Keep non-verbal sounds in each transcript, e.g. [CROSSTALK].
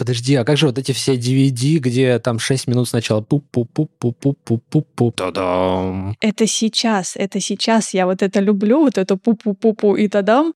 Подожди, а как же вот эти все DVD, где там 6 минут сначала пу пу пу пу пу пу пу пу та Это сейчас, это сейчас я вот это люблю, вот это пу-пу-пу-пу и тадам.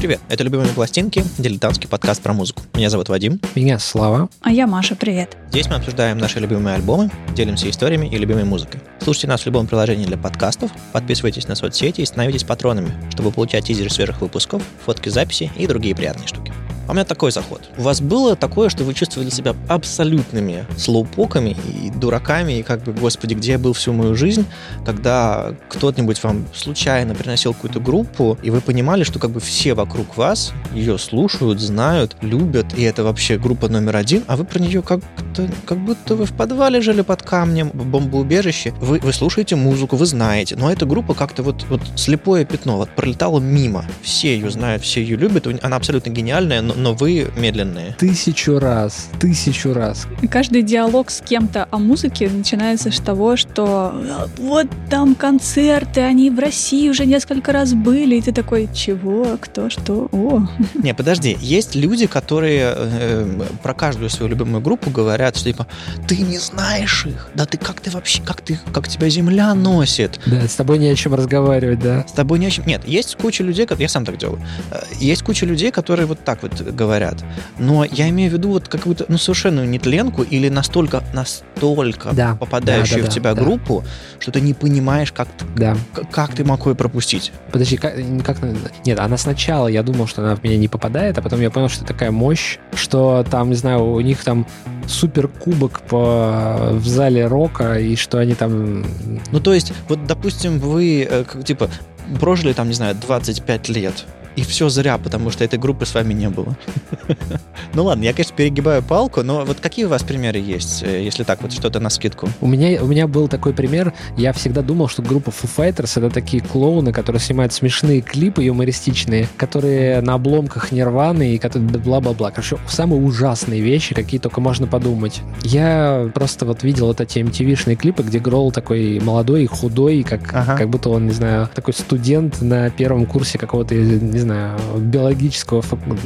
Привет, это «Любимые пластинки», дилетантский подкаст про музыку. Меня зовут Вадим. Меня Слава. А я Маша, привет. Здесь мы обсуждаем наши любимые альбомы, делимся историями и любимой музыкой. Слушайте нас в любом приложении для подкастов, подписывайтесь на соцсети и становитесь патронами, чтобы получать тизеры свежих выпусков, фотки записи и другие приятные штуки. А у меня такой заход. У вас было такое, что вы чувствовали себя абсолютными слоупоками и дураками, и как бы, господи, где я был всю мою жизнь, когда кто-нибудь вам случайно приносил какую-то группу, и вы понимали, что как бы все вокруг вас ее слушают, знают, любят, и это вообще группа номер один, а вы про нее как-то, как будто вы в подвале жили под камнем, в бомбоубежище. Вы, вы слушаете музыку, вы знаете, но эта группа как-то вот, вот слепое пятно, вот пролетала мимо. Все ее знают, все ее любят, она абсолютно гениальная, но, но вы медленные. Тысячу раз, тысячу раз. Каждый диалог с кем-то о музыке начинается с того, что вот там концерты, они в России уже несколько раз были, и ты такой, чего, кто, что, о. [LAUGHS] Не, подожди, есть люди, которые э, про каждую свою любимую группу говорят, что типа, ты не знаешь их, да ты как ты вообще, как ты, как тебя земля носит. Да, с тобой не о чем разговаривать, да. С тобой не о чем. Нет, есть куча людей, я сам так делаю, э, есть куча людей, которые вот так вот говорят. Но я имею в виду вот какую-то, ну, совершенную нетленку или настолько, настолько да. попадающую да, да, в тебя да, группу, что ты не понимаешь, как, да. как ты мог ее пропустить. Подожди, как, как... Нет, она сначала, я думал, что она в меня не попадает, а потом я понял, что такая мощь, что там, не знаю, у них там супер кубок по, в зале рока, и что они там... Ну, то есть, вот, допустим, вы, э, типа, прожили там, не знаю, 25 лет, и все зря, потому что этой группы с вами не было. [LAUGHS] ну ладно, я, конечно, перегибаю палку, но вот какие у вас примеры есть, э, если так вот что-то на скидку? У меня, у меня был такой пример. Я всегда думал, что группа Foo Fighters это такие клоуны, которые снимают смешные клипы юмористичные, которые на обломках нирваны и которые бла-бла-бла. Короче, самые ужасные вещи, какие только можно подумать. Я просто вот видел вот эти MTV-шные клипы, где Гролл такой молодой и худой, как, ага. как будто он, не знаю, такой студент на первом курсе какого-то, не знаю, знаю, биологического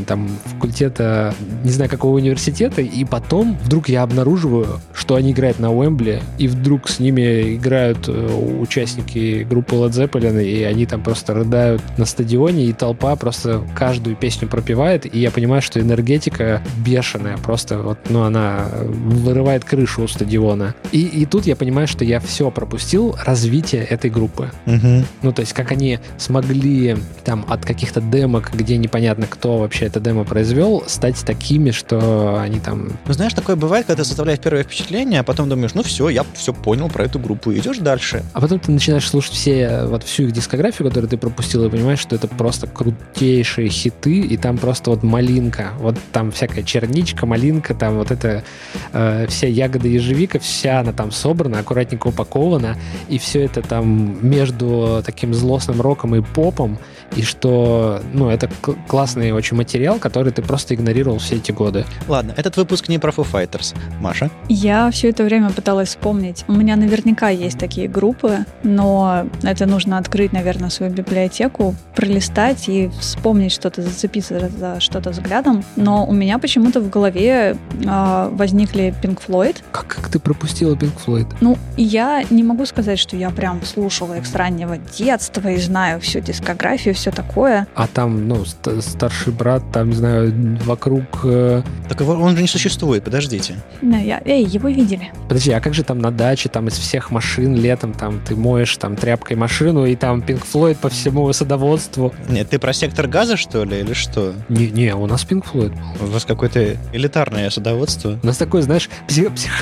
там, факультета, не знаю, какого университета, и потом вдруг я обнаруживаю, что они играют на Уэмбли, и вдруг с ними играют э, участники группы Led Zeppelin, и они там просто рыдают на стадионе, и толпа просто каждую песню пропевает, и я понимаю, что энергетика бешеная, просто вот, ну, она вырывает крышу у стадиона. И, и тут я понимаю, что я все пропустил развитие этой группы. Угу. Ну, то есть, как они смогли там от каких-то демок, где непонятно, кто вообще это демо произвел, стать такими, что они там... Ну, знаешь, такое бывает, когда ты составляешь первое впечатление, а потом думаешь, ну все, я все понял про эту группу, и идешь дальше. А потом ты начинаешь слушать все, вот всю их дискографию, которую ты пропустил, и понимаешь, что это просто крутейшие хиты, и там просто вот малинка, вот там всякая черничка, малинка, там вот это э, вся ягода ежевика, вся она там собрана, аккуратненько упакована, и все это там между таким злостным роком и попом, и что, ну, это классный очень материал, который ты просто игнорировал все эти годы. Ладно, этот выпуск не про Foo Fighters. Маша? Я все это время пыталась вспомнить. У меня наверняка есть такие группы, но это нужно открыть, наверное, свою библиотеку, пролистать и вспомнить что-то, зацепиться за что-то взглядом. Но у меня почему-то в голове э, возникли Pink Floyd. Как, как ты пропустила Pink Floyd? Ну, я не могу сказать, что я прям слушала их с раннего детства и знаю всю дискографию, все такое. А там, ну, старший брат, там, не знаю, вокруг... Э... Так он же не существует, подождите. Да, я... Эй, его видели. Подожди, а как же там на даче, там из всех машин летом, там ты моешь там тряпкой машину, и там Pink Floyd по всему садоводству? Нет, ты про сектор газа, что ли, или что? Не, не, у нас Floyd был. У вас какое-то элитарное садоводство? У нас такое, знаешь, псих, псих,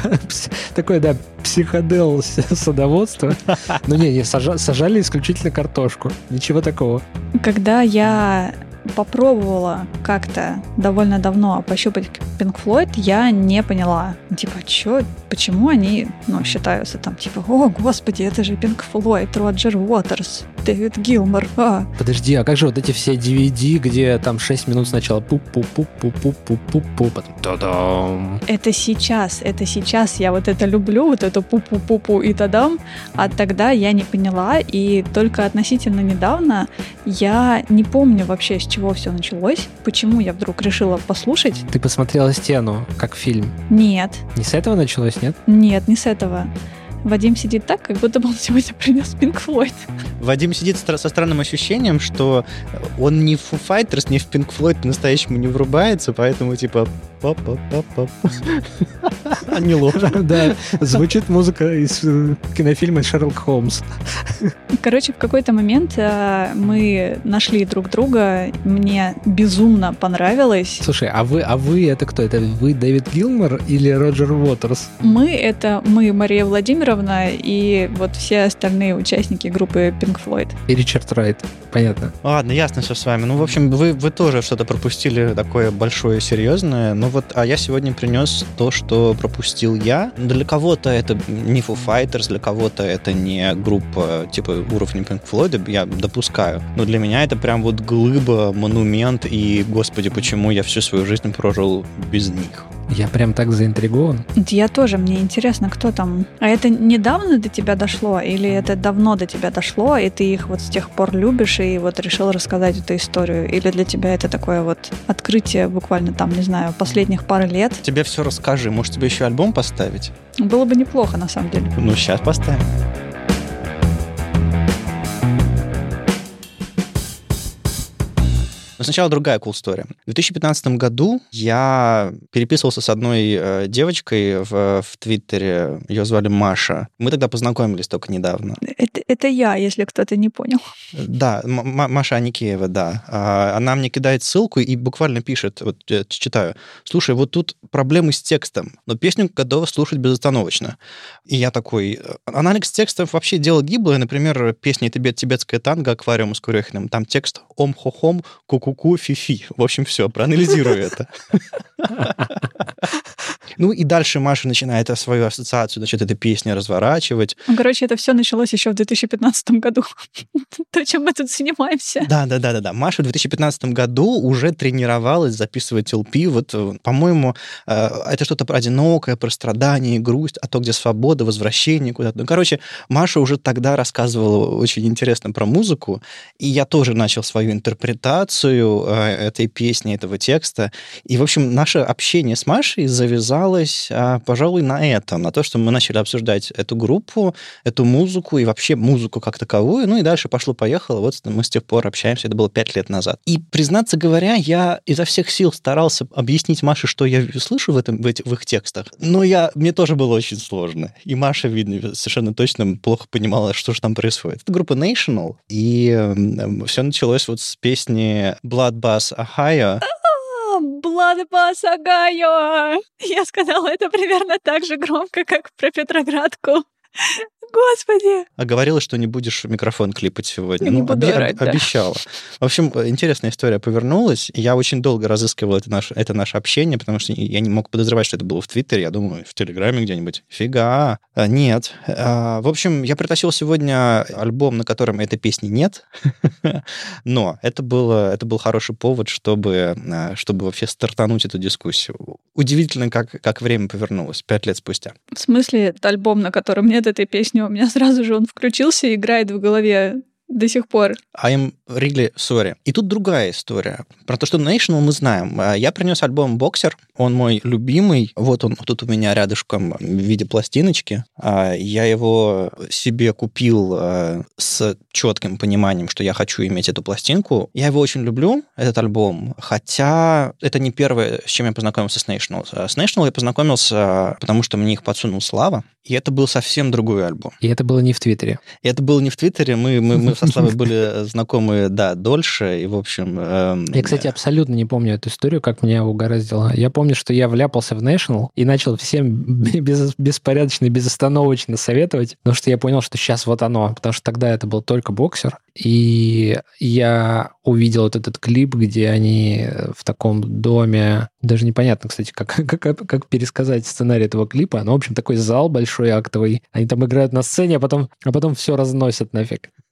такое, да, психодел садоводство. [LAUGHS] Ну не, не, сажали исключительно картошку. Ничего такого. Когда я попробовала как-то довольно давно пощупать Pink Floyd, я не поняла. Типа, чё, почему они, ну, считаются там, типа, о, господи, это же Pink Floyd, Роджер Уотерс, Дэвид Гилмор, а. Подожди, а как же вот эти все DVD, где там 6 минут сначала пу-пу-пу-пу-пу-пу-пу, потом та-дам. Это сейчас, это сейчас я вот это люблю, вот это пу-пу-пу-пу и та-дам, а тогда я не поняла, и только относительно недавно я не помню вообще, с чего все началось, почему я вдруг решила послушать. Ты посмотрела «Стену» как фильм? Нет. Не с этого началось, нет? Нет, не с этого. Вадим сидит так, как будто бы он сегодня принес Pink Floyd. Вадим сидит со странным ощущением, что он не в Foo Fighters, не в Pink Floyd по-настоящему не врубается, поэтому типа па-па-па-па. А [LAUGHS] не ложь. [LAUGHS] Да, звучит музыка из э, кинофильма «Шерлок Холмс». Короче, в какой-то момент э, мы нашли друг друга, мне безумно понравилось. Слушай, а вы, а вы это кто? Это вы Дэвид Гилмор или Роджер Уотерс? Мы — это мы, Мария Владимировна, и вот все остальные участники группы Pink Floyd. И Ричард Райт, понятно. Ладно, ясно все с вами. Ну, в общем, вы, вы тоже что-то пропустили такое большое, серьезное. Ну вот, а я сегодня принес то, что пропустил я. Для кого-то это не Foo Fighters, для кого-то это не группа типа уровня Pink Floyd, я допускаю. Но для меня это прям вот глыба, монумент, и, господи, почему я всю свою жизнь прожил без них. Я прям так заинтригован. Я тоже, мне интересно, кто там. А это недавно до тебя дошло, или это давно до тебя дошло, и ты их вот с тех пор любишь, и вот решил рассказать эту историю? Или для тебя это такое вот открытие буквально там, не знаю, последних пары лет? Тебе все расскажи, может тебе еще альбом поставить? Было бы неплохо, на самом деле. Ну, сейчас поставим. Но сначала другая cool story. В 2015 году я переписывался с одной э, девочкой в, в Твиттере. Ее звали Маша. Мы тогда познакомились только недавно. Это, это я, если кто-то не понял. Да, М- Маша Аникеева, да. А, она мне кидает ссылку и буквально пишет, вот я читаю, слушай, вот тут проблемы с текстом, но песню готова слушать безостановочно. И я такой, «Э, анализ текстов вообще дело гиблое. Например, песня «Тибет, тибетская танго» «Аквариум» с Курехиным. Там текст «Ом-хо-хом, ку-ку ку-ку, фи-фи. В общем, все, проанализирую [LAUGHS] это. Ну и дальше Маша начинает свою ассоциацию, значит, этой песни разворачивать. Ну, короче, это все началось еще в 2015 году. [LAUGHS] То, чем мы тут занимаемся. Да, да, да, да, да. Маша в 2015 году уже тренировалась записывать LP. Вот, э, по-моему, э, это что-то про одинокое, про страдание, грусть, а то, где свобода, возвращение куда-то. Ну, короче, Маша уже тогда рассказывала очень интересно про музыку, и я тоже начал свою интерпретацию э, этой песни, этого текста. И, в общем, наше общение с Машей завязалось, а, пожалуй, на этом, на то, что мы начали обсуждать эту группу, эту музыку и вообще музыку как таковую. Ну и дальше пошло-поехало. Вот мы с тех пор общаемся. Это было пять лет назад. И, признаться говоря, я изо всех сил старался объяснить Маше, что я слышу в, этом, в, этих, в их текстах. Но я, мне тоже было очень сложно. И Маша, видно, совершенно точно плохо понимала, что же там происходит. Это группа National, и э, все началось вот с песни Blood Bass Ohio. Bloodbath Ohio. Я сказала это примерно так же громко, как про Петроградку. Господи! А говорила, что не будешь микрофон клипать сегодня. Не ну, буду оби- орать, да. Обещала. В общем, интересная история повернулась. Я очень долго разыскивал это наше, это наше общение, потому что я не мог подозревать, что это было в Твиттере. Я думаю, в Телеграме где-нибудь. Фига. А, нет. А, в общем, я притащил сегодня альбом, на котором этой песни нет. [LAUGHS] Но это, было, это был хороший повод, чтобы, а, чтобы вообще стартануть эту дискуссию. Удивительно, как, как время повернулось пять лет спустя. В смысле, альбом, на котором нет этой песни, у меня сразу же он включился и играет в голове до сих пор. I'm really sorry. И тут другая история. Про то, что National мы знаем. А, я принес альбом «Боксер». Он мой любимый. Вот он тут у меня рядышком в виде пластиночки. А, я его себе купил а, с четким пониманием, что я хочу иметь эту пластинку. Я его очень люблю, этот альбом. Хотя это не первое, с чем я познакомился с National. С National я познакомился, потому что мне их подсунул Слава. И это был совсем другой альбом. И это было не в Твиттере. И это было не в Твиттере. Мы, мы, мы со Славой были знакомы, да, дольше, и, в общем... Эм, я, кстати, абсолютно не помню эту историю, как меня угораздило. Я помню, что я вляпался в National и начал всем [LAUGHS] без, беспорядочно и безостановочно советовать, потому что я понял, что сейчас вот оно, потому что тогда это был только боксер, и я увидел вот этот клип, где они в таком доме, даже непонятно, кстати, как, [LAUGHS] как, как пересказать сценарий этого клипа, но, в общем, такой зал большой актовый, они там играют на сцене, а потом, а потом все разносят нафиг.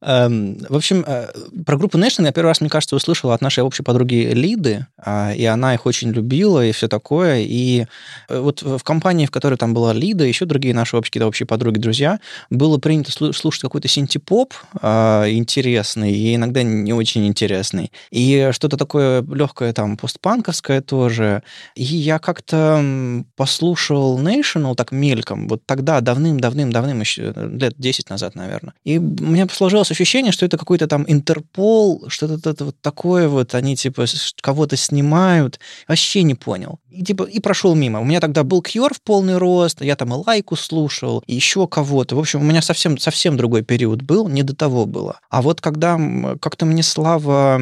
в общем, э, про группу Nation я первый раз, мне кажется, услышал от нашей общей подруги Лиды, а, и она их очень любила, и все такое. И э, вот в компании, в которой там была Лида, еще другие наши общие, общие подруги, друзья, было принято слушать какой-то синтепоп а, интересный и иногда не очень интересный. И что-то такое легкое там постпанковское тоже. И я как-то послушал National так мельком, вот тогда, давным-давным-давным, еще лет 10 назад, наверное. И мне сложилось ощущение, что это какой-то там Интерпол, что-то вот такое вот, они типа кого-то снимают. Вообще не понял. И, типа, и прошел мимо. У меня тогда был Кьор в полный рост, я там и Лайку слушал, и еще кого-то. В общем, у меня совсем, совсем другой период был, не до того было. А вот когда как-то мне Слава,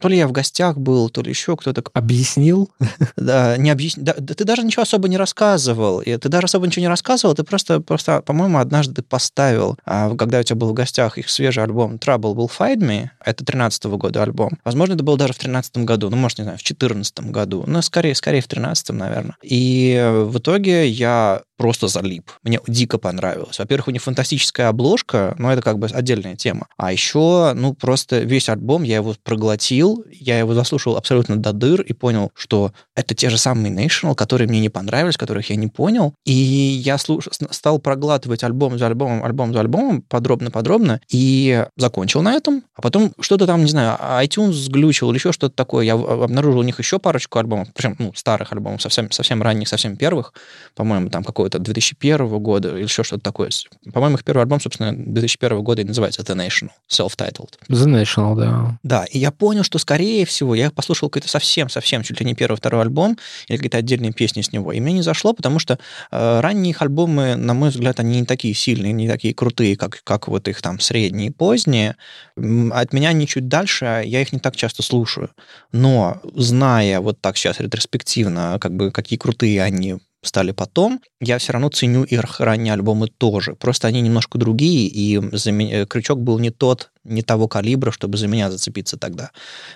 то ли я в гостях был, то ли еще кто-то... Объяснил? [LAUGHS] Да, не объяснил. Да, ты даже ничего особо не рассказывал. И ты даже особо ничего не рассказывал, ты просто, просто по-моему, однажды ты поставил, а, когда у тебя был в гостях их свежий альбом Trouble Will Find Me, это 13 года альбом. Возможно, это был даже в 13 году, ну, может, не знаю, в 14 году, но скорее, скорее в 13 наверное. И в итоге я просто залип. Мне дико понравилось. Во-первых, у них фантастическая обложка, но это как бы отдельная тема. А еще, ну, просто весь альбом я его проглотил, я его заслушал абсолютно до дыр и понял, что это те же самые National, которые мне не понравились, которых я не понял. И я слуш... стал проглатывать альбом за альбомом, альбом за альбомом, подробно-подробно, и закончил на этом. А потом что-то там, не знаю, iTunes сглючил или еще что-то такое. Я обнаружил у них еще парочку альбомов, причем, ну, старых альбомов, совсем, совсем ранних, совсем первых, по-моему, там какой какого-то 2001 года или еще что-то такое. По-моему, их первый альбом, собственно, 2001 года и называется The National, self-titled. The National, да. Да, и я понял, что, скорее всего, я послушал какой-то совсем-совсем, чуть ли не первый, второй альбом или какие-то отдельные песни с него. И мне не зашло, потому что э, ранние их альбомы, на мой взгляд, они не такие сильные, не такие крутые, как, как вот их там средние и поздние. От меня они чуть дальше, а я их не так часто слушаю. Но зная вот так сейчас ретроспективно, как бы какие крутые они стали потом, я все равно ценю их ранние альбомы тоже. Просто они немножко другие, и за э, крючок был не тот, не того калибра, чтобы за меня зацепиться тогда.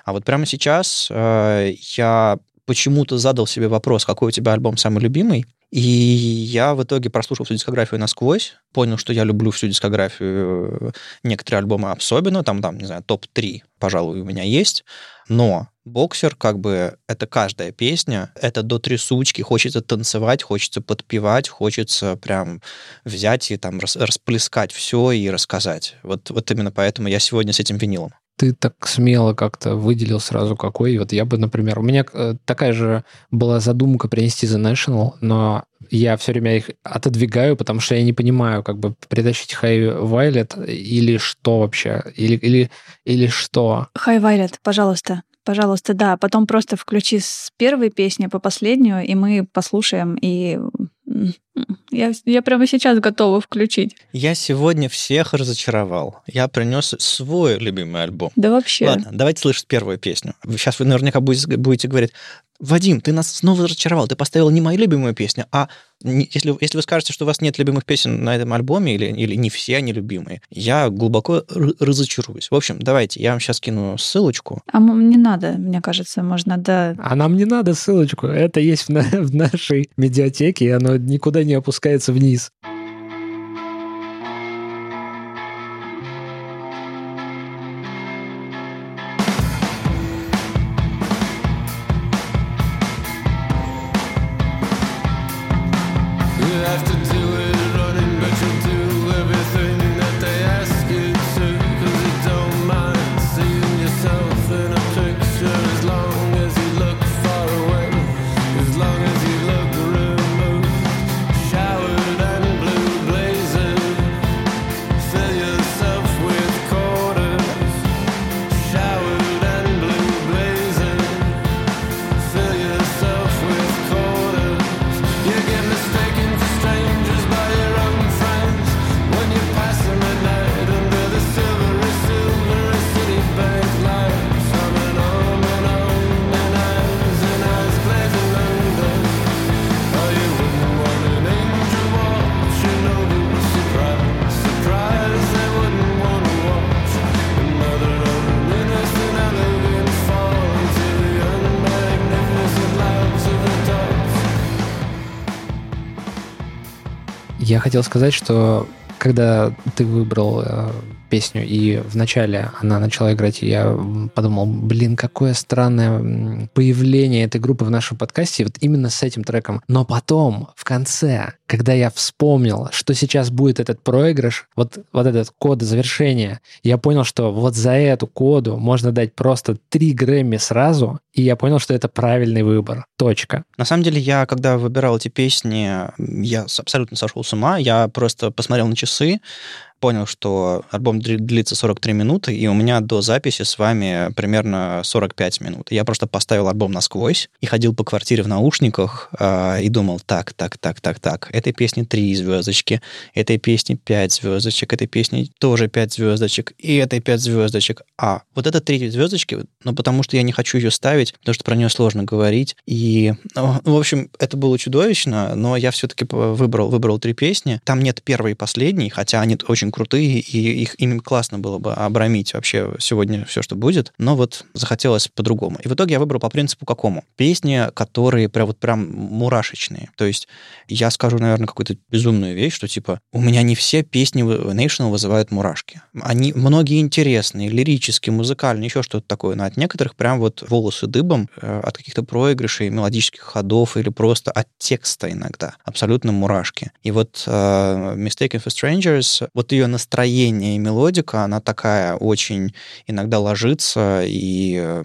А вот прямо сейчас э, я почему-то задал себе вопрос, какой у тебя альбом самый любимый, и я в итоге прослушал всю дискографию насквозь, понял, что я люблю всю дискографию, э, некоторые альбомы особенно, там, там, не знаю, топ-3, пожалуй, у меня есть, но боксер, как бы, это каждая песня, это до трясучки, хочется танцевать, хочется подпевать, хочется прям взять и там расплескать все и рассказать. Вот, вот именно поэтому я сегодня с этим винилом ты так смело как-то выделил сразу какой. Вот я бы, например, у меня э, такая же была задумка принести The National, но я все время их отодвигаю, потому что я не понимаю, как бы притащить High Violet или что вообще, или, или, или что. High Violet, пожалуйста. Пожалуйста, да. Потом просто включи с первой песни по последнюю, и мы послушаем, и я, я прямо сейчас готова включить. Я сегодня всех разочаровал. Я принес свой любимый альбом. Да вообще. Ладно, давайте слышать первую песню. Сейчас вы наверняка будете, будете говорить, Вадим, ты нас снова разочаровал. Ты поставил не мою любимую песню, а если, если вы скажете, что у вас нет любимых песен на этом альбоме, или, или не все они любимые, я глубоко разочаруюсь. В общем, давайте, я вам сейчас кину ссылочку. А не надо, мне кажется, можно, да. А нам не надо ссылочку. Это есть в, на, в нашей медиатеке, и оно никуда не опускается вниз. Хотел сказать, что когда ты выбрал э, песню, и вначале она начала играть, и я подумал, блин, какое странное появление этой группы в нашем подкасте, вот именно с этим треком. Но потом, в конце, когда я вспомнил, что сейчас будет этот проигрыш, вот, вот этот код завершения, я понял, что вот за эту коду можно дать просто 3 Грэмми сразу, и я понял, что это правильный выбор. Точка. На самом деле, я, когда выбирал эти песни, я абсолютно сошел с ума. Я просто посмотрел на часы, понял, что альбом длится 43 минуты, и у меня до записи с вами примерно 45 минут. Я просто поставил альбом насквозь и ходил по квартире в наушниках э, и думал, так, так, так, так, так, этой песне 3 звездочки, этой песне 5 звездочек, этой песне тоже 5 звездочек, и этой 5 звездочек. А, вот это 3 звездочки, ну, потому что я не хочу ее ставить, потому что про нее сложно говорить. И, ну, в общем, это было чудовищно, но я все-таки выбрал, выбрал три песни. Там нет первой и последней, хотя они очень очень крутые, и их ими классно было бы обрамить вообще сегодня все, что будет, но вот захотелось по-другому. И в итоге я выбрал по принципу какому? Песни, которые прям вот прям мурашечные. То есть я скажу, наверное, какую-то безумную вещь, что типа у меня не все песни National вызывают мурашки. Они многие интересные, лирические, музыкальные, еще что-то такое, но от некоторых прям вот волосы дыбом э, от каких-то проигрышей, мелодических ходов или просто от текста иногда. Абсолютно мурашки. И вот uh, Mistaken for Strangers, вот ее ее настроение и мелодика, она такая очень иногда ложится, и,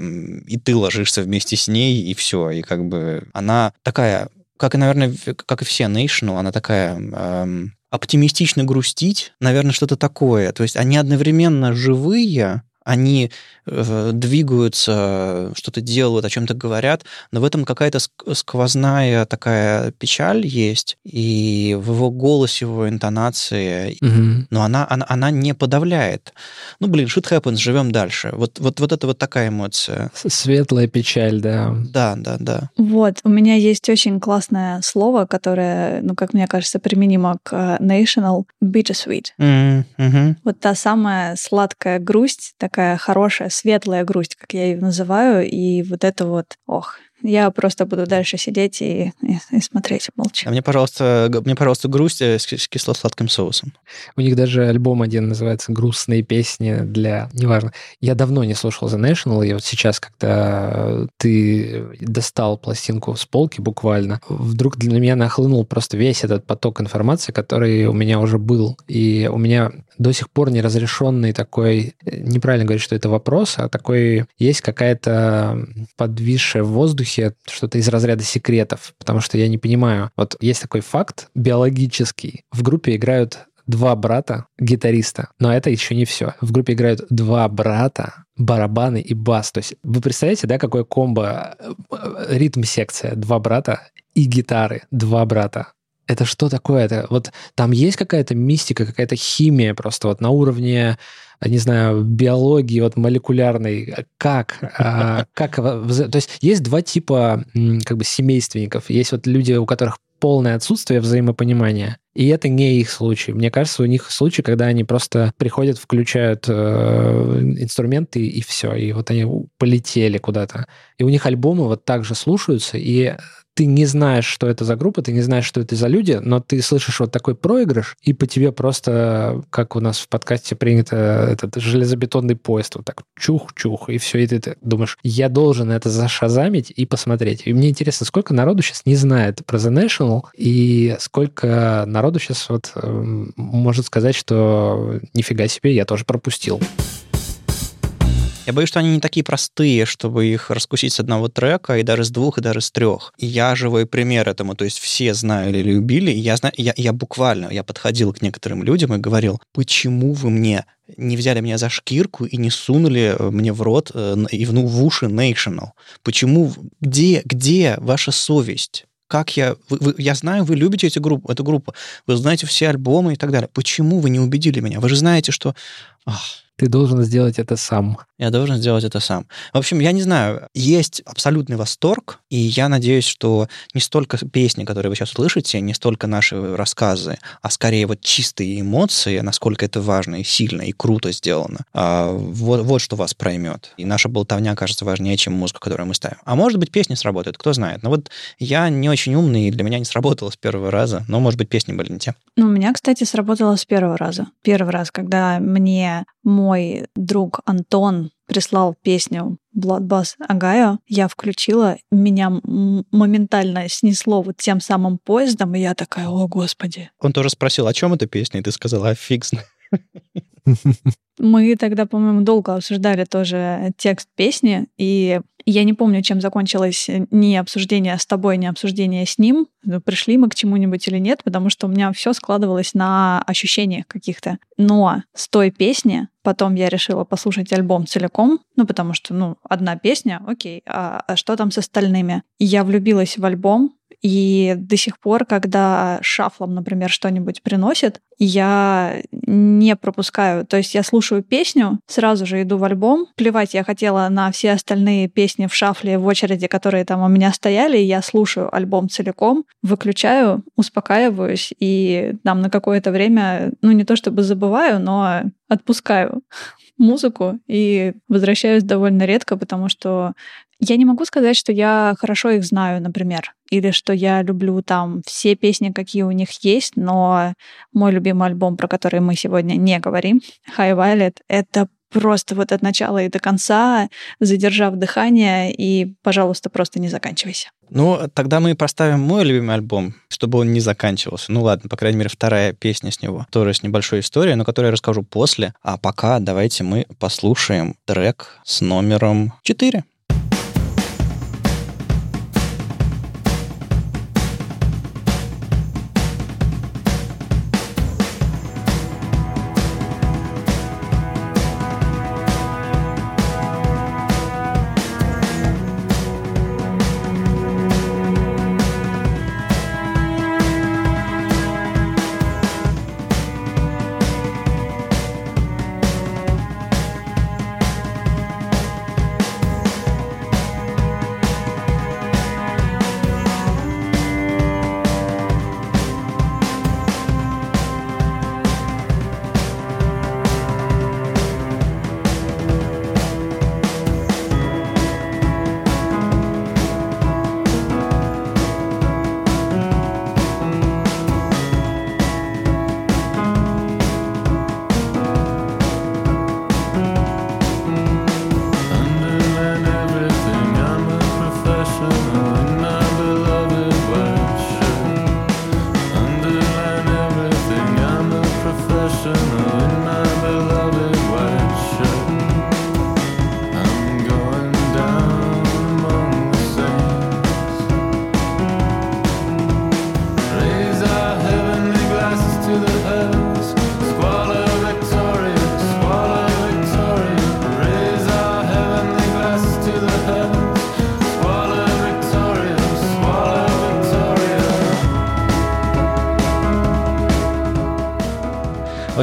и ты ложишься вместе с ней, и все. И как бы она такая, как и, наверное, как и все National, она такая эм, оптимистично грустить, наверное, что-то такое. То есть они одновременно живые, они э, двигаются, что-то делают, о чем-то говорят, но в этом какая-то сквозная такая печаль есть, и в его голосе, в его интонации, угу. но она, она, она не подавляет. Ну, блин, shit happens, живем дальше. Вот, вот, вот это вот такая эмоция. Светлая печаль, да. Да, да, да. Вот, у меня есть очень классное слово, которое, ну, как мне кажется, применимо к э, national bittersweet. Mm-hmm. Вот та самая сладкая грусть, так такая хорошая, светлая грусть, как я ее называю, и вот это вот, ох, я просто буду дальше сидеть и, и, и смотреть молча. А мне, пожалуйста, мне, пожалуйста, грусть э, с кисло-сладким соусом. У них даже альбом один называется «Грустные песни для...» Неважно. Я давно не слушал The National, и вот сейчас, когда ты достал пластинку с полки буквально, вдруг для меня нахлынул просто весь этот поток информации, который у меня уже был. И у меня до сих пор неразрешенный такой, неправильно говорить, что это вопрос, а такой есть какая-то подвисшая в воздухе что-то из разряда секретов, потому что я не понимаю. Вот есть такой факт биологический. В группе играют два брата гитариста, но это еще не все. В группе играют два брата барабаны и бас. То есть вы представляете, да, какое комбо, э, ритм-секция, два брата и гитары, два брата это что такое? Это вот там есть какая-то мистика, какая-то химия просто вот на уровне, не знаю, биологии вот молекулярной. Как? А, [LAUGHS] как? То есть есть два типа как бы семейственников. Есть вот люди, у которых полное отсутствие взаимопонимания, и это не их случай. Мне кажется, у них случай, когда они просто приходят, включают э, инструменты и все, и вот они полетели куда-то. И у них альбомы вот так же слушаются, и ты не знаешь, что это за группа, ты не знаешь, что это за люди, но ты слышишь вот такой проигрыш, и по тебе просто, как у нас в подкасте принято, этот железобетонный поезд, вот так чух-чух, и все, и ты, ты думаешь, я должен это зашазамить и посмотреть. И мне интересно, сколько народу сейчас не знает про The National, и сколько народу сейчас вот э, может сказать, что нифига себе, я тоже пропустил. Я боюсь, что они не такие простые, чтобы их раскусить с одного трека, и даже с двух, и даже с трех. И я живой пример этому, то есть все знали или любили, я, знаю, я, я буквально, я подходил к некоторым людям и говорил, почему вы мне не взяли меня за шкирку и не сунули э, мне в рот э, и в, ну, в уши National? Почему? Где, где ваша совесть? как я... Вы, вы, я знаю, вы любите эти группу, эту группу, вы знаете все альбомы и так далее. Почему вы не убедили меня? Вы же знаете, что... Ах, Ты должен сделать это сам. Я должен сделать это сам. В общем, я не знаю, есть абсолютный восторг, и я надеюсь, что не столько песни, которые вы сейчас слышите, не столько наши рассказы, а скорее вот чистые эмоции, насколько это важно и сильно, и круто сделано. А, вот, вот что вас проймет. И наша болтовня кажется важнее, чем музыка, которую мы ставим. А может быть, песни сработают, кто знает. Но вот я не очень умный, и для меня не сработало с первого раза, но, может быть, песни были не те. Ну, у меня, кстати, сработало с первого раза. Первый раз, когда мне мой друг Антон прислал песню Bloodbath Агайо, я включила, меня моментально снесло вот тем самым поездом, и я такая, о, господи. Он тоже спросил, о чем эта песня, и ты сказала, а фикс. Мы тогда, по-моему, долго обсуждали тоже текст песни, и я не помню, чем закончилось ни обсуждение с тобой, ни обсуждение с ним. Пришли мы к чему-нибудь или нет, потому что у меня все складывалось на ощущениях каких-то. Но с той песни потом я решила послушать альбом целиком, ну, потому что, ну, одна песня, окей, а, а что там с остальными? Я влюбилась в альбом, и до сих пор, когда шафлом, например, что-нибудь приносит, я не пропускаю. То есть я слушаю песню, сразу же иду в альбом. Плевать я хотела на все остальные песни в шафле в очереди, которые там у меня стояли. Я слушаю альбом целиком, выключаю, успокаиваюсь и там на какое-то время, ну не то чтобы забываю, но отпускаю [LAUGHS] музыку и возвращаюсь довольно редко, потому что я не могу сказать, что я хорошо их знаю, например, или что я люблю там все песни, какие у них есть, но мой любимый альбом, про который мы сегодня не говорим, High Violet, это просто вот от начала и до конца, задержав дыхание, и, пожалуйста, просто не заканчивайся. Ну, тогда мы поставим мой любимый альбом, чтобы он не заканчивался. Ну ладно, по крайней мере, вторая песня с него, тоже с небольшой историей, но которую я расскажу после. А пока давайте мы послушаем трек с номером 4.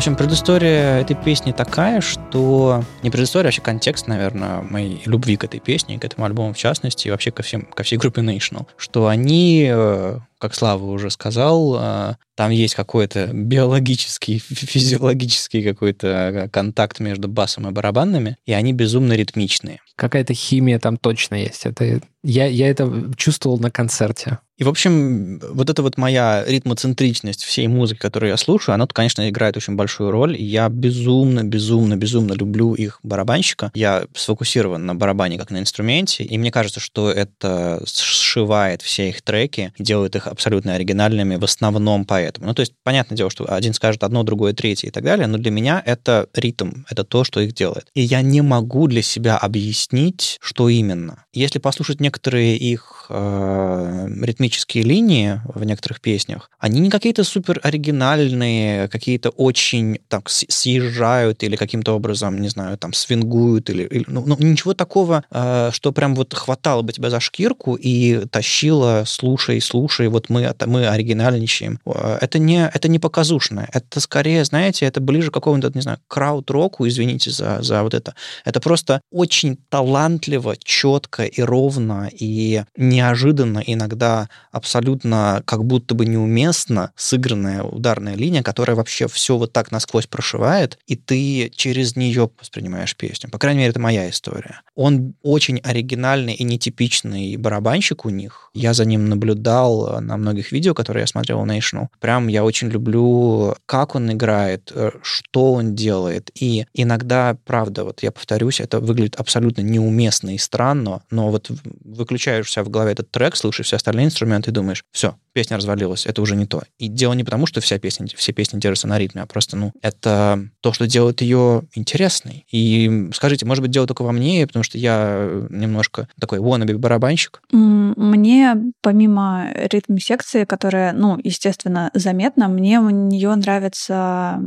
Общем, предыстория этой песни такая, что... Не предыстория, а вообще контекст, наверное, моей любви к этой песне, к этому альбому в частности, и вообще ко, всем, ко всей группе National, что они э, как Слава уже сказал, э, там есть какой-то биологический, физиологический какой-то контакт между басом и барабанами, и они безумно ритмичные. Какая-то химия там точно есть. Это, я, я это чувствовал на концерте. И, в общем, вот эта вот моя ритмоцентричность всей музыки, которую я слушаю, она, конечно, играет очень большую роль. И я безумно, безумно, безумно люблю их барабанщика. Я сфокусирован на барабане как на инструменте, и мне кажется, что это сшивает все их треки, делает их абсолютно оригинальными в основном поэтому. Ну, то есть, понятное дело, что один скажет одно, другое, третье и так далее, но для меня это ритм, это то, что их делает. И я не могу для себя объяснить, что именно. Если послушать некоторые их э, ритмические линии в некоторых песнях, они не какие-то супер оригинальные, какие-то очень так съезжают или каким-то образом, не знаю, там свингуют или, или ну, ну, ничего такого, э, что прям вот хватало бы тебя за шкирку и тащило, слушай, слушай, вот вот мы, мы оригинальничаем. Это не, это не показушное. Это скорее, знаете, это ближе к какому-то, не знаю, крауд-року, извините за, за вот это. Это просто очень талантливо, четко и ровно, и неожиданно иногда абсолютно как будто бы неуместно сыгранная ударная линия, которая вообще все вот так насквозь прошивает, и ты через нее воспринимаешь песню. По крайней мере, это моя история. Он очень оригинальный и нетипичный барабанщик у них. Я за ним наблюдал на многих видео, которые я смотрел в National. Прям я очень люблю, как он играет, э, что он делает. И иногда, правда, вот я повторюсь, это выглядит абсолютно неуместно и странно, но вот выключаешь себя в голове этот трек, слушаешь все остальные инструменты и думаешь, все, песня развалилась, это уже не то. И дело не потому, что вся песня, все песни держатся на ритме, а просто, ну, это то, что делает ее интересной. И скажите, может быть, дело только во мне, потому что я немножко такой wannabe барабанщик? Мне, помимо ритм-секции, которая, ну, естественно, заметна, мне у нее нравится,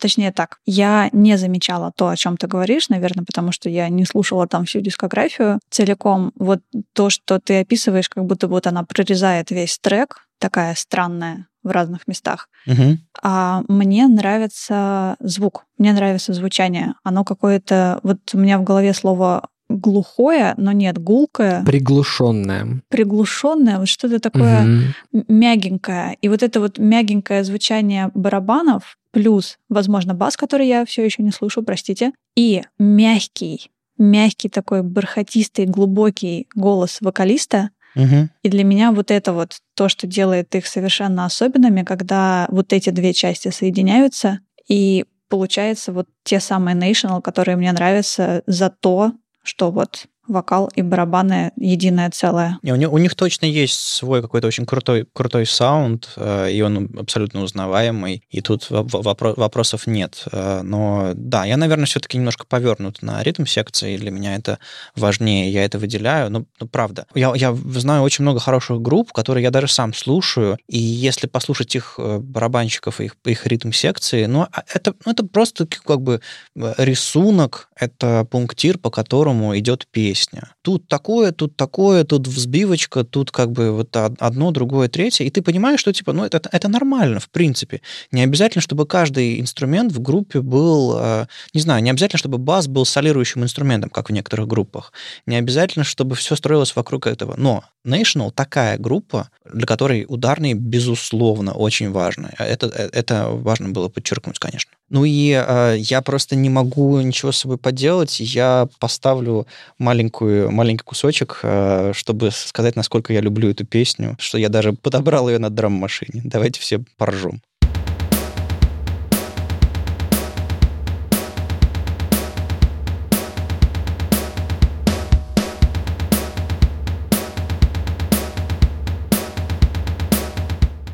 точнее так, я не замечала то, о чем ты говоришь, наверное, потому что я не слушала там всю дискографию целиком. Вот то, что ты описываешь, как будто вот она прорезает весь трек, такая странная в разных местах. Угу. А мне нравится звук, мне нравится звучание. Оно какое-то... Вот у меня в голове слово глухое, но нет, гулкое. Приглушенное. Приглушенное, вот что-то такое угу. мягенькое. И вот это вот мягенькое звучание барабанов, плюс, возможно, бас, который я все еще не слышу, простите, и мягкий, мягкий такой бархатистый, глубокий голос вокалиста, Угу. И для меня вот это вот то, что делает их совершенно особенными, когда вот эти две части соединяются, и получается вот те самые National, которые мне нравятся за то, что вот вокал и барабаны единое целое. Не, у, них, у них точно есть свой какой-то очень крутой, крутой саунд, э, и он абсолютно узнаваемый, и тут вопро- вопросов нет. Э, но да, я, наверное, все-таки немножко повернут на ритм секции, для меня это важнее, я это выделяю, но, но правда. Я, я знаю очень много хороших групп, которые я даже сам слушаю, и если послушать их э, барабанщиков и их, их ритм секции, ну, а это, ну, это просто как бы рисунок, это пунктир, по которому идет песня песня. Тут такое, тут такое, тут взбивочка, тут как бы вот одно, другое, третье. И ты понимаешь, что типа, ну это, это нормально, в принципе. Не обязательно, чтобы каждый инструмент в группе был, э, не знаю, не обязательно, чтобы бас был солирующим инструментом, как в некоторых группах. Не обязательно, чтобы все строилось вокруг этого. Но National такая группа, для которой ударные, безусловно, очень важны. Это, это важно было подчеркнуть, конечно. Ну и э, я просто не могу ничего с собой поделать. Я поставлю маленькую, маленький кусочек, э, чтобы сказать, насколько я люблю эту песню, что я даже подобрал ее на драм-машине. Давайте все поржем.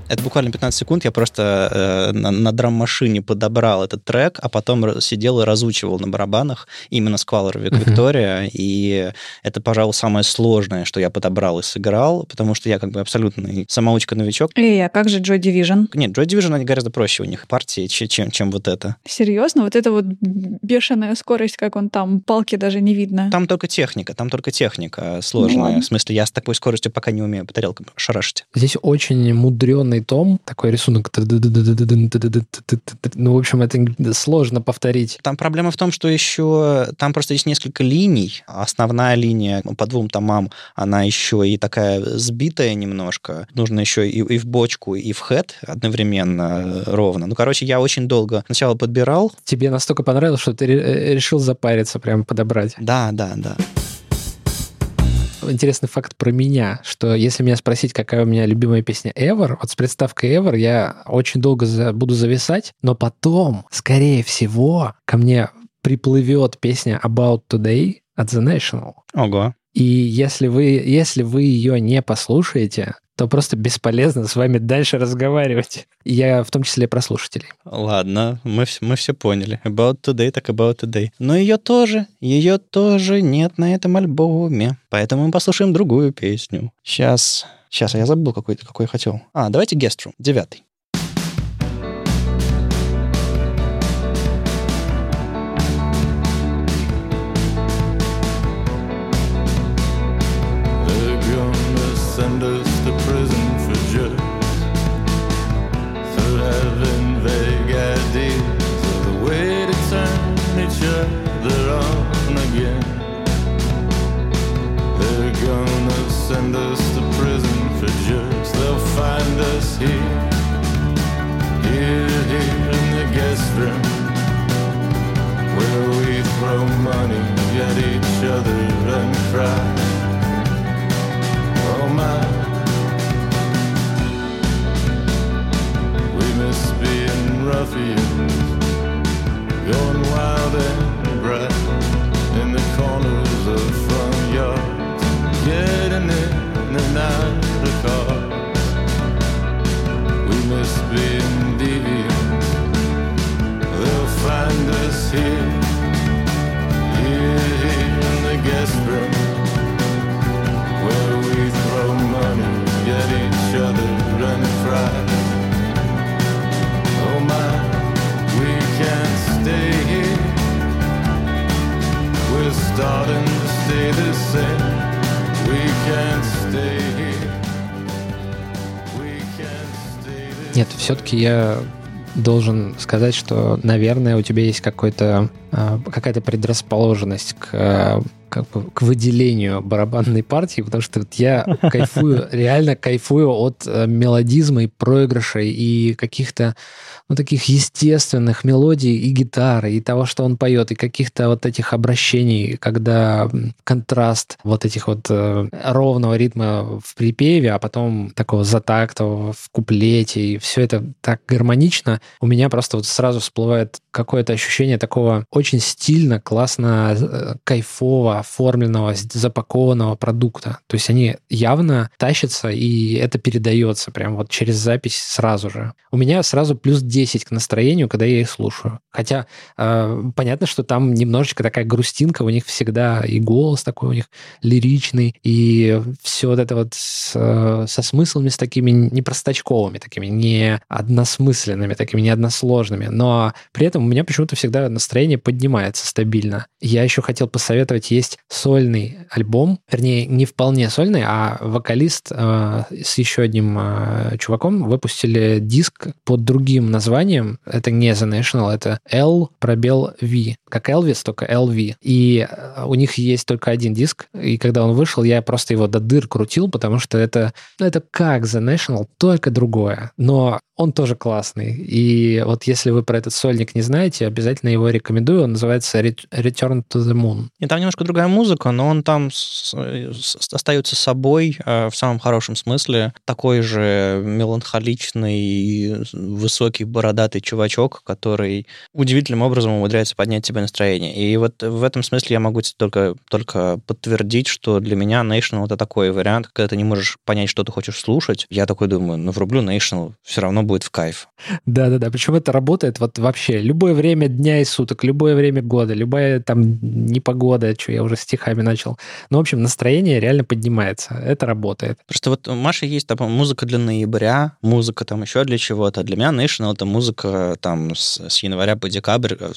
Это буквально 15 секунд. Я просто э, на, на драм-машине подобрал этот трек, а потом сидел и разучивал на барабанах именно Squalor Victoria. Uh-huh. И это, пожалуй, самое сложное, что я подобрал и сыграл, потому что я как бы абсолютный самоучка-новичок. Эй, а как же Joy Division? Нет, Joy Division, они гораздо проще у них партии, чем, чем вот это. Серьезно? Вот это вот бешеная скорость, как он там, палки даже не видно. Там только техника, там только техника сложная. Ну, в смысле, я с такой скоростью пока не умею по тарелкам шарашить. Здесь очень мудренный ровный том, такой рисунок. Ну, в общем, это сложно повторить. Там проблема в том, что еще там просто есть несколько линий. Основная линия по двум томам, она еще и такая сбитая немножко. Нужно еще и, и в бочку, и в хэт одновременно ровно. Ну, короче, я очень долго сначала подбирал. Тебе настолько понравилось, что ты решил запариться, прям подобрать. Да, да, да интересный факт про меня, что если меня спросить, какая у меня любимая песня Ever, вот с приставкой Ever я очень долго за, буду зависать, но потом, скорее всего, ко мне приплывет песня About Today от The National. Ого. И если вы, если вы ее не послушаете, то просто бесполезно с вами дальше разговаривать. Я в том числе про слушателей. Ладно, мы, мы все поняли. About Today, так About Today. Но ее тоже, ее тоже нет на этом альбоме. Поэтому мы послушаем другую песню. Сейчас, сейчас, я забыл, какой, какой я хотел. А, давайте Room, девятый. Money at each other все-таки я должен сказать, что, наверное, у тебя есть какой-то, э, какая-то предрасположенность к, э, как бы, к выделению барабанной партии, потому что вот я [LAUGHS] кайфую, реально кайфую от э, мелодизма и проигрышей и каких-то ну, таких естественных мелодий и гитары, и того, что он поет, и каких-то вот этих обращений, когда контраст вот этих вот э, ровного ритма в припеве, а потом такого затактового в куплете, и все это так гармонично, у меня просто вот сразу всплывает какое-то ощущение такого очень стильно, классно, э, кайфово оформленного, запакованного продукта. То есть они явно тащатся, и это передается прям вот через запись сразу же. У меня сразу плюс 10 к настроению, когда я их слушаю. Хотя э, понятно, что там немножечко такая грустинка, у них всегда и голос такой у них лиричный, и все вот это вот с, э, со смыслами с такими не простачковыми, такими не односмысленными, такими не односложными. Но при этом у меня почему-то всегда настроение поднимается стабильно. Я еще хотел посоветовать, есть сольный альбом, вернее, не вполне сольный, а вокалист э, с еще одним э, чуваком выпустили диск под другим названием. Это не The National, это L пробел V. Как Элвис, только LV. И э, у них есть только один диск, и когда он вышел, я просто его до дыр крутил, потому что это, ну, это как The National, только другое. Но он тоже классный. И вот если вы про этот сольник не знаете, обязательно его рекомендую. Он называется Ret- Return to the Moon. И там немножко другая музыка, но он там с- с- остается собой э, в самом хорошем смысле. Такой же меланхоличный, высокий, бородатый чувачок, который удивительным образом умудряется поднять тебе настроение. И вот в этом смысле я могу только, только подтвердить, что для меня National это такой вариант, когда ты не можешь понять, что ты хочешь слушать. Я такой думаю, ну, врублю National, все равно будет в кайф. Да-да-да, причем это работает вот вообще любое время дня и суток, любое время года, любая там непогода, что я уже стихами начал. Ну, в общем, настроение реально поднимается. Это работает. Просто вот у Маши есть там музыка для ноября, музыка там еще для чего-то. Для меня National это музыка там с, с января по декабрь э,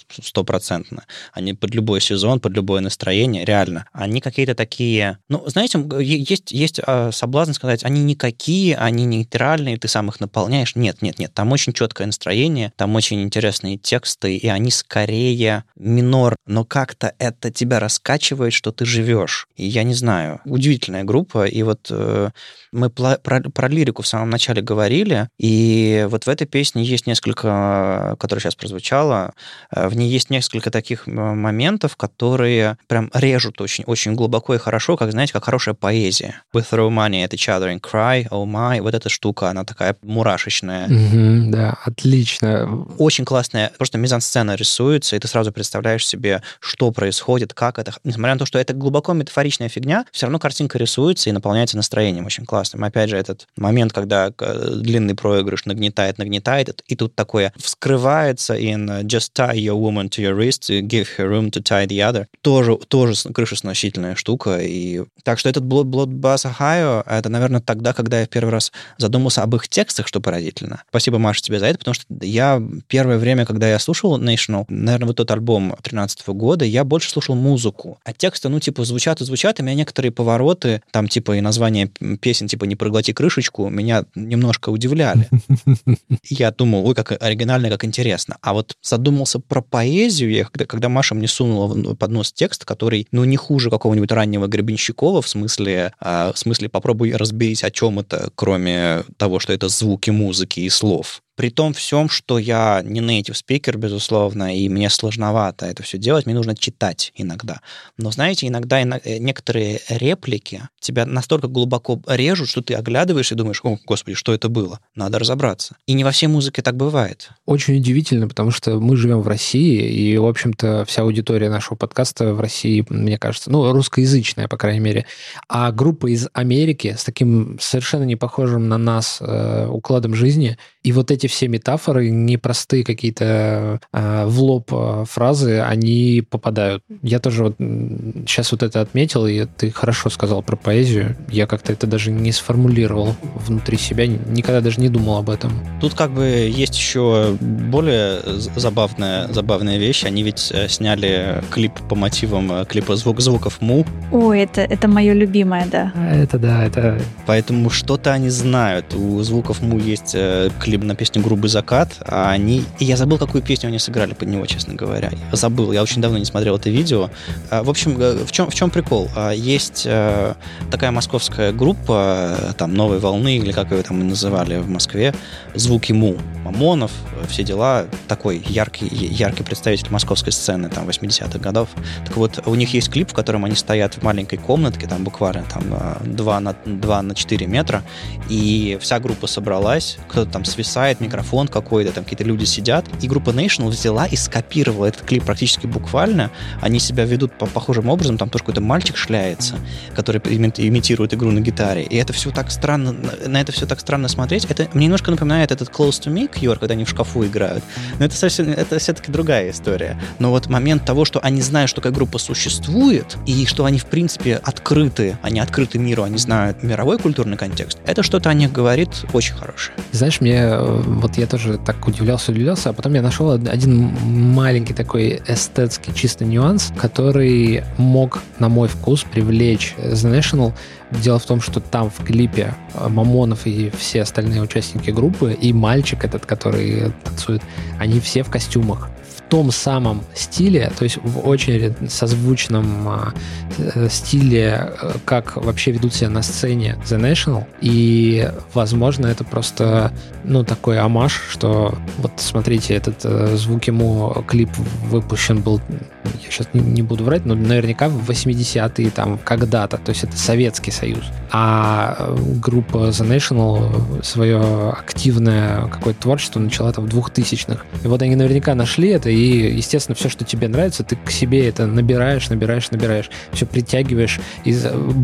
стопроцентно. Они под любой сезон, под любое настроение, реально. Они какие-то такие... Ну, знаете, есть, есть э, соблазн сказать, они никакие, они нейтральные, ты сам их наполняешь. Нет, нет, нет. Там очень четкое настроение, там очень интересные тексты, и они скорее минор, но как-то это тебя раскачивает, что ты живешь. И я не знаю, удивительная группа, и вот э, мы про, про лирику в самом начале говорили, и вот в этой песне есть несколько, которая сейчас прозвучала, э, в ней есть несколько таких м, моментов, которые прям режут очень, очень глубоко и хорошо, как, знаете, как хорошая поэзия. We throw money at each other and cry, oh my, вот эта штука, она такая мурашечная. Мгм, да, отлично. Очень классная, просто мизансцена рисуется, и ты сразу представляешь себе, что происходит, как это. Несмотря на то, что это глубоко метафоричная фигня, все равно картинка рисуется и наполняется настроением очень классным. Опять же, этот момент, когда э, длинный проигрыш нагнетает, нагнетает, и тут такое вскрывается in just tie your woman to your wrist, give her room to tie the other. Тоже, тоже крышесносительная штука. И... Так что этот Blood, Blood Bass Ohio, это, наверное, тогда, когда я в первый раз задумался об их текстах, что поразительно. Спасибо, Маша, тебе за это, потому что я первое время, когда я слушал National, наверное, вот тот альбом 13 года, я больше слушал музыку. А тексты, ну, типа, звучат и звучат, и меня некоторые повороты, там, типа, и названия песен, типа, «Не проглоти крышечку», меня немножко удивляли. [LAUGHS] Я думал, ой, как оригинально, как интересно. А вот задумался про поэзию, я, когда, Маша мне сунула в- под нос текст, который, ну, не хуже какого-нибудь раннего Гребенщикова, в смысле, а, в смысле, попробуй разберись, о чем это, кроме того, что это звуки музыки и слов. При том всем, что я не native спикер, безусловно, и мне сложновато это все делать, мне нужно читать иногда. Но, знаете, иногда ино- э, некоторые реплики тебя настолько глубоко режут, что ты оглядываешь и думаешь, о, господи, что это было? Надо разобраться. И не во всей музыке так бывает. Очень удивительно, потому что мы живем в России, и, в общем-то, вся аудитория нашего подкаста в России, мне кажется, ну, русскоязычная, по крайней мере. А группа из Америки с таким совершенно не похожим на нас э, укладом жизни, и вот эти все метафоры, непростые какие-то э, в лоб э, фразы, они попадают. Я тоже вот сейчас вот это отметил, и ты хорошо сказал про поэзию. Я как-то это даже не сформулировал внутри себя, никогда даже не думал об этом. Тут как бы есть еще более забавная, забавная вещь. Они ведь э, сняли клип по мотивам э, клипа звук звуков Му, Ой, это, это мое любимое, да. А Это да, это поэтому что-то они знают. У звуков Му есть клип на песню «Грубый закат», а они... И я забыл, какую песню они сыграли под него, честно говоря. Я забыл, я очень давно не смотрел это видео. А, В общем, э, в чем, в чем прикол? А, Есть э, такая московская группа, э, там, «Новой волны», или как ее там называли в Москве, «Звуки Му». Мамонов, все дела, такой яркий, яркий представитель московской сцены там 80-х годов. Так вот, у них есть клип, в котором они стоят в маленькой комнатке, там буквально там 2 на, 2 на 4 метра, и вся группа собралась, кто-то там свисает, микрофон какой-то, там какие-то люди сидят, и группа National взяла и скопировала этот клип практически буквально. Они себя ведут по похожим образом, там тоже какой-то мальчик шляется, который ими- имитирует игру на гитаре, и это все так странно, на- на это все так странно смотреть. Это мне немножко напоминает этот Close to Me Cure, когда они в шкафу играют. Но это совсем, это все-таки другая история. Но вот момент того, что они знают, что такая группа существует, и что они, в принципе, открыты, они открыты миру, они знают мировой культурный контекст, это что-то о них говорит очень хорошее. Знаешь, мне э, вот я тоже так удивлялся, удивлялся, а потом я нашел од- один маленький такой эстетский чисто нюанс, который мог, на мой вкус, привлечь The National. Дело в том, что там в клипе э, Мамонов и все остальные участники группы, и мальчик этот, который танцует, они все в костюмах. Том самом стиле, то есть в очень созвучном а, э, стиле, э, как вообще ведут себя на сцене The National. И, возможно, это просто, ну, такой амаш, что вот смотрите, этот э, звук ему клип выпущен был, я сейчас не, буду врать, но наверняка в 80-е там когда-то, то есть это Советский Союз. А группа The National свое активное какое-то творчество начала там в 2000-х. И вот они наверняка нашли это, и, естественно, все, что тебе нравится, ты к себе это набираешь, набираешь, набираешь, все притягиваешь, и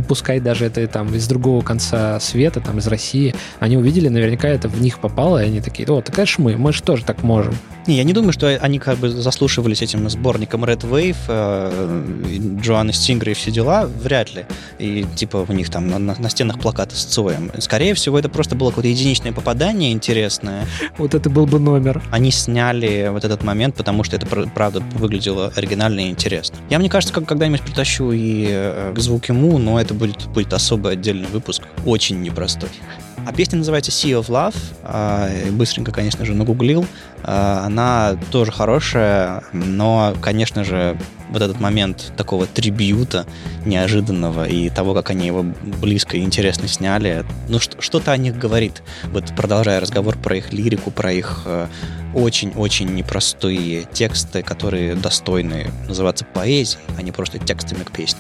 пускай даже это там из другого конца света, там из России, они увидели, наверняка это в них попало, и они такие, о, так это ж мы, мы же тоже так можем. Не, я не думаю, что они как бы заслушивались этим сборником Red Wave, э, Джоанны Стингра и все дела, вряд ли. И типа у них там на, на- на стенах плакаты с Цоем. Скорее всего, это просто было какое-то единичное попадание интересное. Вот это был бы номер. Они сняли вот этот момент, потому что это пр- правда выглядело оригинально и интересно. Я, мне кажется, как когда-нибудь притащу и э, к звуке Му, но это будет, будет особый отдельный выпуск, очень непростой. А песня называется Sea of Love. А, Быстренько, конечно же, нагуглил. А, Она тоже хорошая, но, конечно же, вот этот момент такого трибьюта неожиданного и того, как они его близко и интересно сняли, ну что- что-то о них говорит. Вот продолжая разговор про их лирику, про их э, очень-очень непростые тексты, которые достойны называться поэзией, а не просто текстами к песне.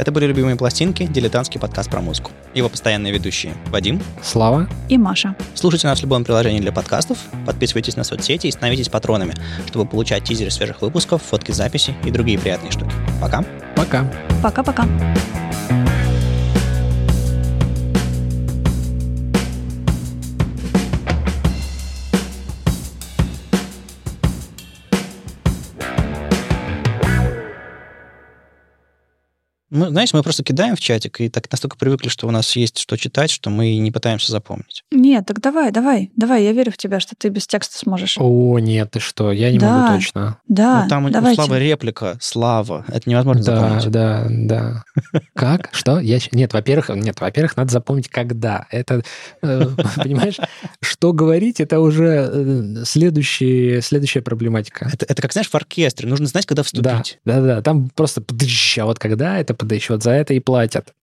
Это были «Любимые пластинки», дилетантский подкаст про музыку. Его постоянные ведущие Вадим. Слава. И Маша. Слушайте нас в любом приложении для подкастов, подписывайтесь на соцсети и становитесь патронами, чтобы получать тизеры свежих выпусков, фотки записи и другие приятные штуки. Пока! Пока. Пока-пока. Мы, знаете, мы просто кидаем в чатик и так настолько привыкли, что у нас есть что читать, что мы не пытаемся запомнить. Нет, так давай, давай, давай, я верю в тебя, что ты без текста сможешь. О, нет, ты что, я не Да. могу точно. Да, Ну, там у давайте. Славы реплика «Слава». Это невозможно Да, запомнить. да, да. [LAUGHS] Как? Что? Я... Нет, во-первых, нет, во-первых, надо запомнить, когда. Это, э, [LAUGHS] понимаешь, что говорить, это уже э, следующий, следующая проблематика. Это, это как, знаешь, в оркестре. Нужно знать, когда Да, вступить. да, да. Там просто а вот когда это вот за это и платят.